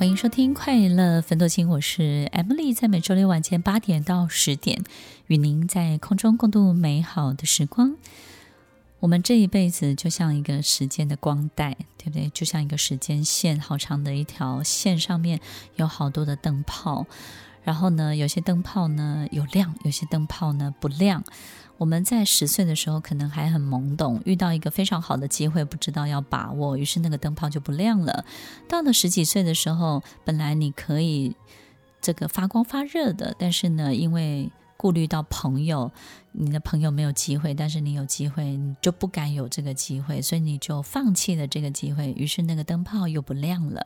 欢迎收听《快乐粉多金》，我是 Emily，在每周六晚间八点到十点，与您在空中共度美好的时光。我们这一辈子就像一个时间的光带，对不对？就像一个时间线，好长的一条线，上面有好多的灯泡。然后呢，有些灯泡呢有亮，有些灯泡呢不亮。我们在十岁的时候可能还很懵懂，遇到一个非常好的机会，不知道要把握，于是那个灯泡就不亮了。到了十几岁的时候，本来你可以这个发光发热的，但是呢，因为顾虑到朋友，你的朋友没有机会，但是你有机会，你就不敢有这个机会，所以你就放弃了这个机会。于是那个灯泡又不亮了。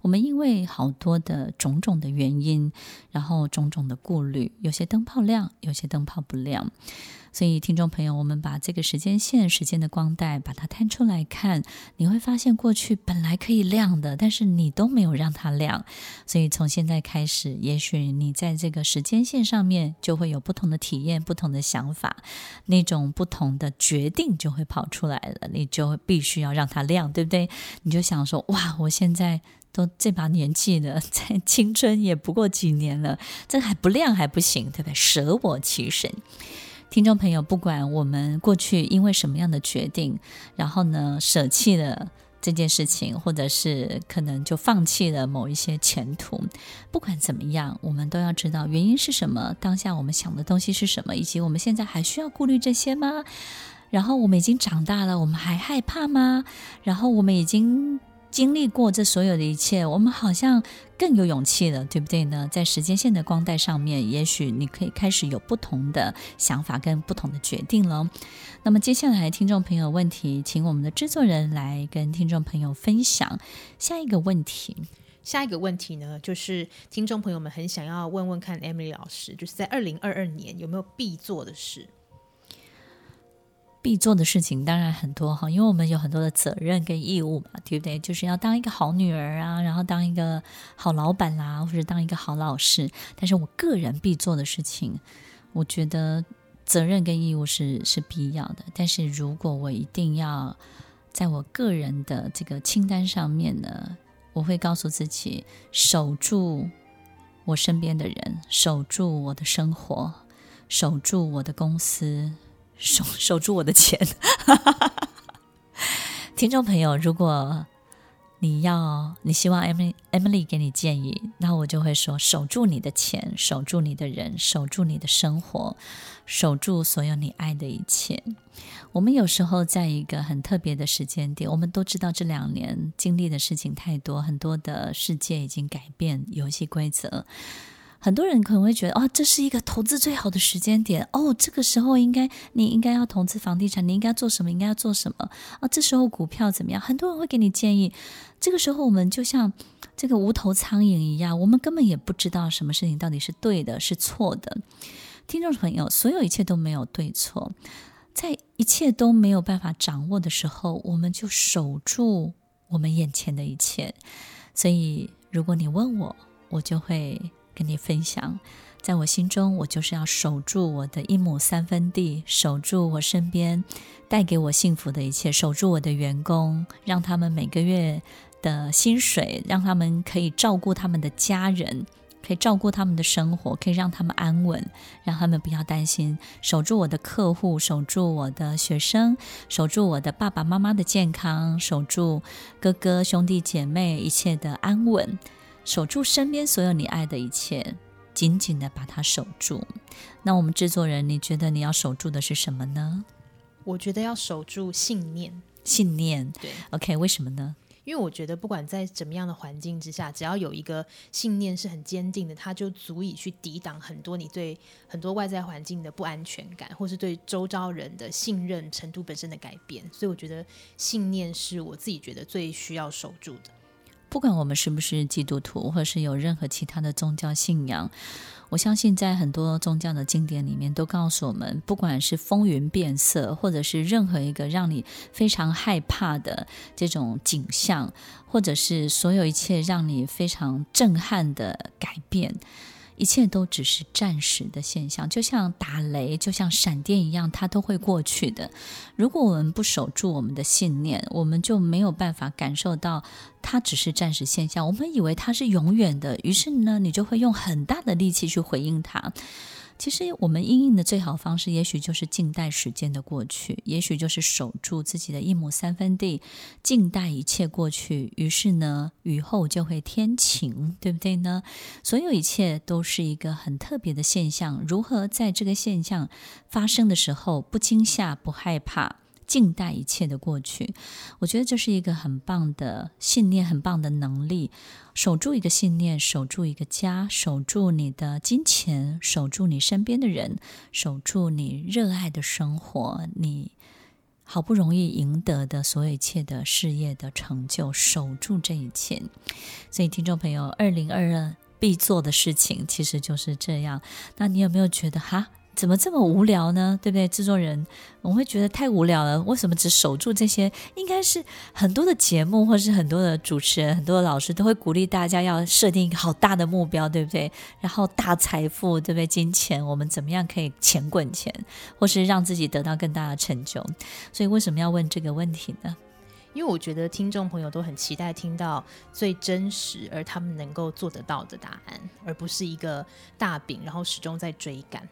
我们因为好多的种种的原因，然后种种的顾虑，有些灯泡亮，有些灯泡不亮。所以，听众朋友，我们把这个时间线、时间的光带，把它摊出来看，你会发现过去本来可以亮的，但是你都没有让它亮。所以，从现在开始，也许你在这个时间线上面就会有不同的体验、不同的想法，那种不同的决定就会跑出来了。你就必须要让它亮，对不对？你就想说：哇，我现在都这把年纪了，在青春也不过几年了，这还不亮还不行，对不对？舍我其谁。听众朋友，不管我们过去因为什么样的决定，然后呢，舍弃了这件事情，或者是可能就放弃了某一些前途，不管怎么样，我们都要知道原因是什么，当下我们想的东西是什么，以及我们现在还需要顾虑这些吗？然后我们已经长大了，我们还害怕吗？然后我们已经。经历过这所有的一切，我们好像更有勇气了，对不对呢？在时间线的光带上面，也许你可以开始有不同的想法跟不同的决定了。那么接下来，听众朋友问题，请我们的制作人来跟听众朋友分享下一个问题。下一个问题呢，就是听众朋友们很想要问问看，Emily 老师，就是在二零二二年有没有必做的事？必做的事情当然很多哈，因为我们有很多的责任跟义务嘛，对不对？就是要当一个好女儿啊，然后当一个好老板啦、啊，或者当一个好老师。但是我个人必做的事情，我觉得责任跟义务是是必要的。但是如果我一定要在我个人的这个清单上面呢，我会告诉自己守住我身边的人，守住我的生活，守住我的公司。守守住我的钱，听众朋友，如果你要你希望 Emily Emily 给你建议，那我就会说：守住你的钱，守住你的人，守住你的生活，守住所有你爱的一切。我们有时候在一个很特别的时间点，我们都知道这两年经历的事情太多，很多的世界已经改变游戏规则。很多人可能会觉得，哦，这是一个投资最好的时间点哦，这个时候应该你应该要投资房地产，你应该做什么？应该要做什么？啊、这时候股票怎么样？很多人会给你建议。这个时候我们就像这个无头苍蝇一样，我们根本也不知道什么事情到底是对的，是错的。听众朋友，所有一切都没有对错，在一切都没有办法掌握的时候，我们就守住我们眼前的一切。所以，如果你问我，我就会。跟你分享，在我心中，我就是要守住我的一亩三分地，守住我身边带给我幸福的一切，守住我的员工，让他们每个月的薪水，让他们可以照顾他们的家人，可以照顾他们的生活，可以让他们安稳，让他们不要担心。守住我的客户，守住我的学生，守住我的爸爸妈妈的健康，守住哥哥兄弟姐妹一切的安稳。守住身边所有你爱的一切，紧紧的把它守住。那我们制作人，你觉得你要守住的是什么呢？我觉得要守住信念。信念，对，OK，为什么呢？因为我觉得不管在怎么样的环境之下，只要有一个信念是很坚定的，它就足以去抵挡很多你对很多外在环境的不安全感，或是对周遭人的信任程度本身的改变。所以我觉得信念是我自己觉得最需要守住的。不管我们是不是基督徒，或是有任何其他的宗教信仰，我相信在很多宗教的经典里面都告诉我们，不管是风云变色，或者是任何一个让你非常害怕的这种景象，或者是所有一切让你非常震撼的改变。一切都只是暂时的现象，就像打雷，就像闪电一样，它都会过去的。如果我们不守住我们的信念，我们就没有办法感受到它只是暂时现象。我们以为它是永远的，于是呢，你就会用很大的力气去回应它。其实我们阴影的最好方式，也许就是静待时间的过去，也许就是守住自己的一亩三分地，静待一切过去。于是呢，雨后就会天晴，对不对呢？所有一切都是一个很特别的现象。如何在这个现象发生的时候不惊吓、不害怕？静待一切的过去，我觉得这是一个很棒的信念，很棒的能力。守住一个信念，守住一个家，守住你的金钱，守住你身边的人，守住你热爱的生活，你好不容易赢得的所有一切的事业的成就，守住这一切。所以，听众朋友，二零二二必做的事情其实就是这样。那你有没有觉得哈？怎么这么无聊呢？对不对？制作人，我会觉得太无聊了。为什么只守住这些？应该是很多的节目，或是很多的主持人、很多的老师都会鼓励大家要设定一个好大的目标，对不对？然后大财富，对不对？金钱，我们怎么样可以钱滚钱，或是让自己得到更大的成就？所以为什么要问这个问题呢？因为我觉得听众朋友都很期待听到最真实而他们能够做得到的答案，而不是一个大饼，然后始终在追赶。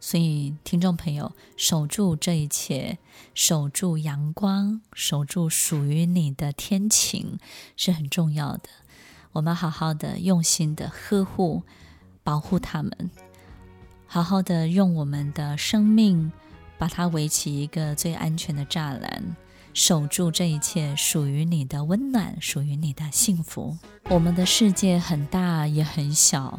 所以，听众朋友，守住这一切，守住阳光，守住属于你的天晴，是很重要的。我们好好的、用心的呵护、保护他们，好好的用我们的生命把它围起一个最安全的栅栏，守住这一切属于你的温暖，属于你的幸福。我们的世界很大，也很小。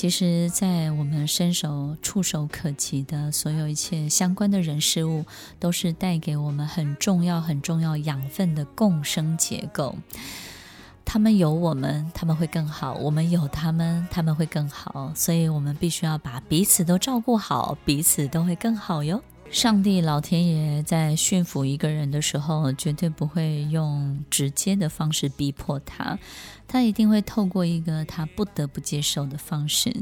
其实，在我们伸手触手可及的所有一切相关的人事物，都是带给我们很重要、很重要养分的共生结构。他们有我们，他们会更好；我们有他们，他们会更好。所以，我们必须要把彼此都照顾好，彼此都会更好哟。上帝、老天爷在驯服一个人的时候，绝对不会用直接的方式逼迫他，他一定会透过一个他不得不接受的方式。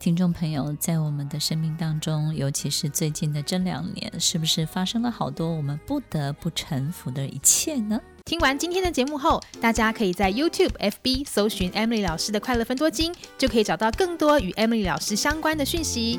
听众朋友，在我们的生命当中，尤其是最近的这两年，是不是发生了好多我们不得不臣服的一切呢？听完今天的节目后，大家可以在 YouTube、FB 搜寻 Emily 老师的快乐分多金，就可以找到更多与 Emily 老师相关的讯息。